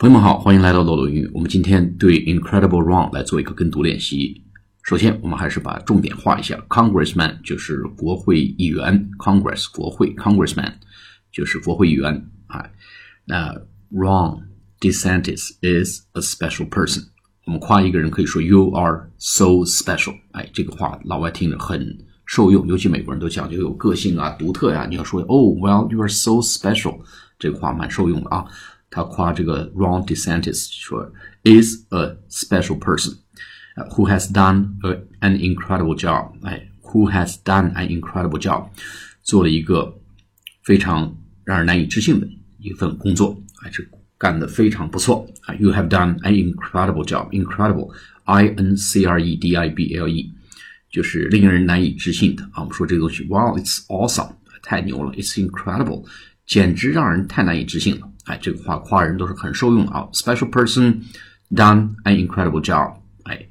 朋友们好，欢迎来到漏斗英语。我们今天对 Incredible Wrong 来做一个跟读练习。首先，我们还是把重点画一下。Congressman 就是国会议员，Congress 国会，Congressman 就是国会议员啊。那 Ron DeSantis is a special person。我们夸一个人可以说 You are so special。哎，这个话老外听着很受用，尤其美国人都讲究有个性啊、独特呀。你要说 Oh well, you are so special，这个话蛮受用的啊。他夸这个 Ron DeSantis 说 is a special person who has done a, an incredible job，哎，who has done an incredible job，做了一个非常让人难以置信的一份工作，哎，这干得非常不错啊！You have done an incredible job，incredible，I N C R E D I B L E，就是令人难以置信的啊！我们说这个东西，Wow，it's awesome，太牛了，it's incredible，简直让人太难以置信了。 哎，这个话夸人都是很受用的啊。Special person done an incredible job。哎，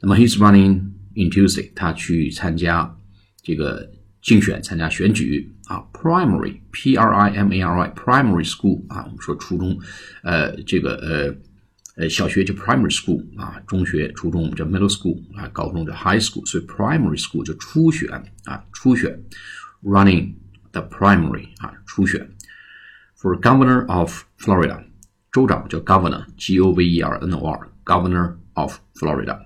那么 he's running in Tuesday，他去参加这个竞选，参加选举啊。Primary P R I M A R Y primary school 啊，我们说初中，呃，这个呃呃小学就 primary school 啊，中学初中我们叫 middle school 啊，高中叫 high school，所以 primary school 就初选啊，初选 running the primary 啊，初选。for governor of Florida，州长叫 governor，G O V E R N O R，governor of Florida。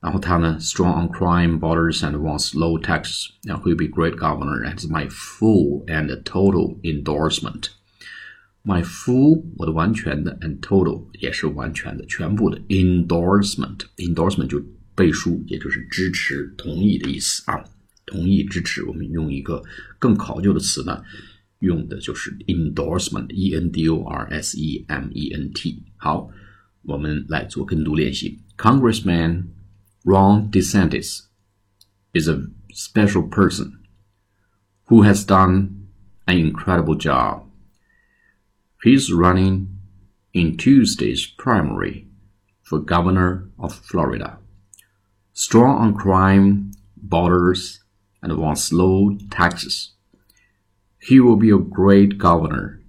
然后他呢，strong on crime, borders, and wants low taxes. And he'll be great governor and has my full and total endorsement. My full 我的完全的 and total 也是完全的全部的 endorsement endorsement 就背书，也就是支持、同意的意思啊，同意支持。我们用一个更考究的词呢。 用的就是 endorsement，e n d o r s e m e n t。好，我们来做跟读练习。Congressman Ron DeSantis is a special person who has done an incredible job. He's running in Tuesday's primary for governor of Florida. Strong on crime, borders, and wants low taxes. He will be a great governor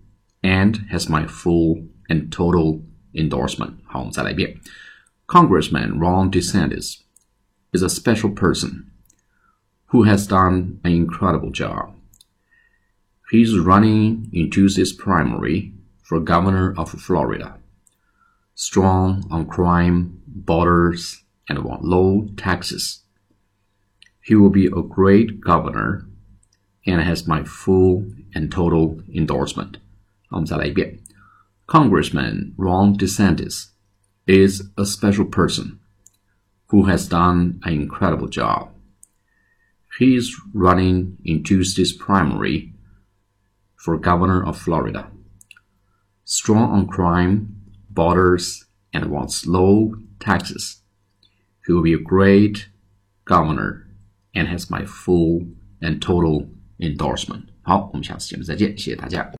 and has my full and total endorsement. 好，我们再来一遍。Congressman Ron DeSantis is a special person who has done an incredible job. He's running in Tuesday's primary for governor of Florida. Strong on crime, borders, and want low taxes. He will be a great governor and has my full and total endorsement. Congressman Ron DeSantis is a special person who has done an incredible job. He is running in Tuesday's primary for governor of Florida. Strong on crime, borders, and wants low taxes. He will be a great governor and has my full and total endorsement。好，我们下次节目再见，谢谢大家。